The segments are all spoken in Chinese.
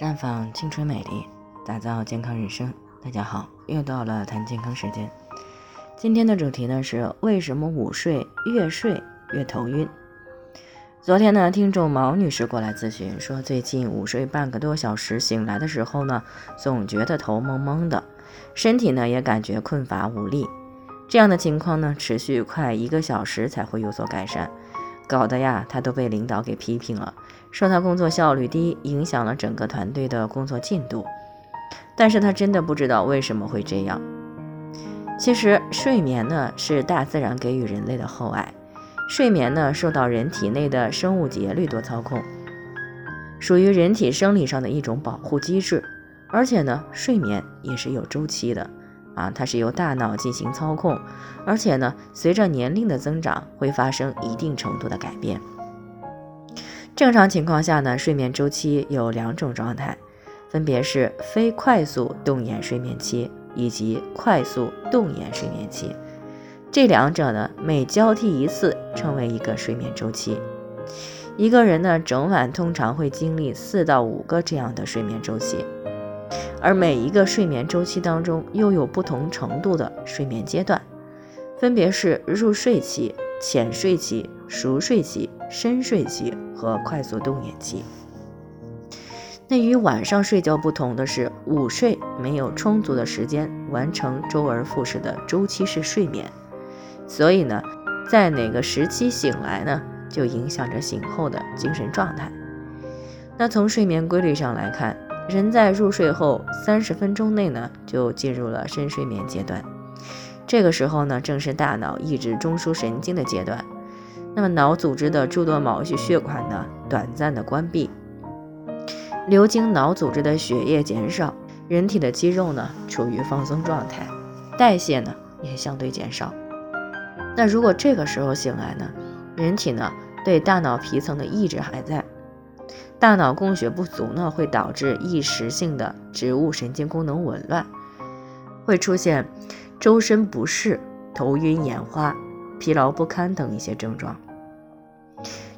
绽放青春美丽，打造健康人生。大家好，又到了谈健康时间。今天的主题呢是为什么午睡越睡越头晕？昨天呢，听众毛女士过来咨询说，最近午睡半个多小时，醒来的时候呢，总觉得头蒙蒙的，身体呢也感觉困乏无力。这样的情况呢，持续快一个小时才会有所改善。搞得呀，他都被领导给批评了，说他工作效率低，影响了整个团队的工作进度。但是他真的不知道为什么会这样。其实睡眠呢是大自然给予人类的厚爱，睡眠呢受到人体内的生物节律多操控，属于人体生理上的一种保护机制，而且呢睡眠也是有周期的。啊，它是由大脑进行操控，而且呢，随着年龄的增长，会发生一定程度的改变。正常情况下呢，睡眠周期有两种状态，分别是非快速动眼睡眠期以及快速动眼睡眠期。这两者呢，每交替一次，称为一个睡眠周期。一个人呢，整晚通常会经历四到五个这样的睡眠周期。而每一个睡眠周期当中，又有不同程度的睡眠阶段，分别是入睡期、浅睡期、熟睡期、深睡期和快速动眼期。那与晚上睡觉不同的是，午睡没有充足的时间完成周而复始的周期式睡眠，所以呢，在哪个时期醒来呢，就影响着醒后的精神状态。那从睡眠规律上来看。人在入睡后三十分钟内呢，就进入了深睡眠阶段。这个时候呢，正是大脑抑制中枢神经的阶段。那么脑组织的诸多毛细血管呢，短暂的关闭，流经脑组织的血液减少，人体的肌肉呢处于放松状态，代谢呢也相对减少。那如果这个时候醒来呢，人体呢对大脑皮层的抑制还在。大脑供血不足呢，会导致一时性的植物神经功能紊乱，会出现周身不适、头晕眼花、疲劳不堪等一些症状。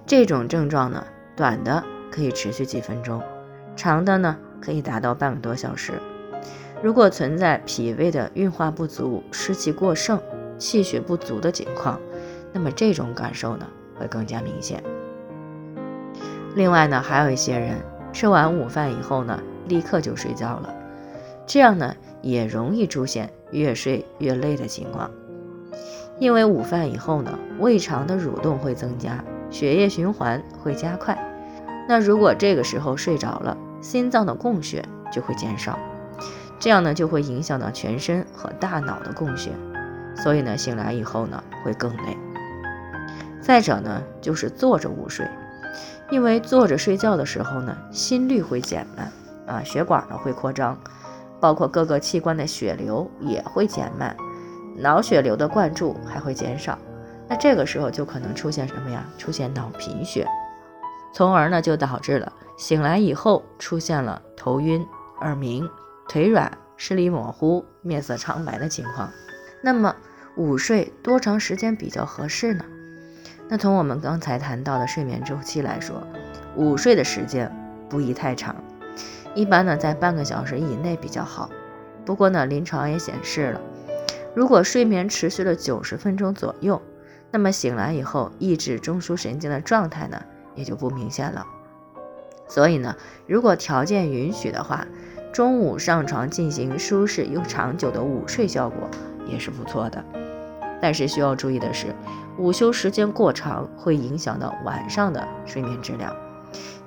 这种症状呢，短的可以持续几分钟，长的呢可以达到半个多小时。如果存在脾胃的运化不足、湿气过盛、气血不足的情况，那么这种感受呢会更加明显。另外呢，还有一些人吃完午饭以后呢，立刻就睡觉了，这样呢也容易出现越睡越累的情况。因为午饭以后呢，胃肠的蠕动会增加，血液循环会加快。那如果这个时候睡着了，心脏的供血就会减少，这样呢就会影响到全身和大脑的供血，所以呢醒来以后呢会更累。再者呢就是坐着午睡。因为坐着睡觉的时候呢，心率会减慢啊，血管呢会扩张，包括各个器官的血流也会减慢，脑血流的灌注还会减少。那这个时候就可能出现什么呀？出现脑贫血，从而呢就导致了醒来以后出现了头晕、耳鸣、腿软、视力模糊、面色苍白的情况。那么午睡多长时间比较合适呢？那从我们刚才谈到的睡眠周期来说，午睡的时间不宜太长，一般呢在半个小时以内比较好。不过呢，临床也显示了，如果睡眠持续了九十分钟左右，那么醒来以后抑制中枢神经的状态呢也就不明显了。所以呢，如果条件允许的话，中午上床进行舒适又长久的午睡效果也是不错的。但是需要注意的是，午休时间过长会影响到晚上的睡眠质量，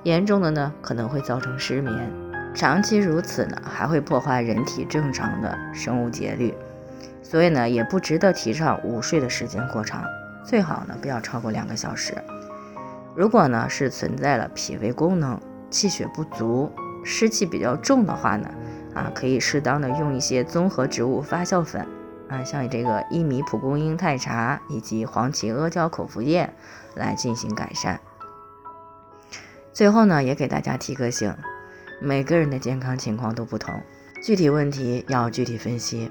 严重的呢可能会造成失眠，长期如此呢还会破坏人体正常的生物节律，所以呢也不值得提倡午睡的时间过长，最好呢不要超过两个小时。如果呢是存在了脾胃功能气血不足、湿气比较重的话呢，啊可以适当的用一些综合植物发酵粉。啊，像这个薏米蒲公英太茶以及黄芪阿胶口服液来进行改善。最后呢，也给大家提个醒，每个人的健康情况都不同，具体问题要具体分析。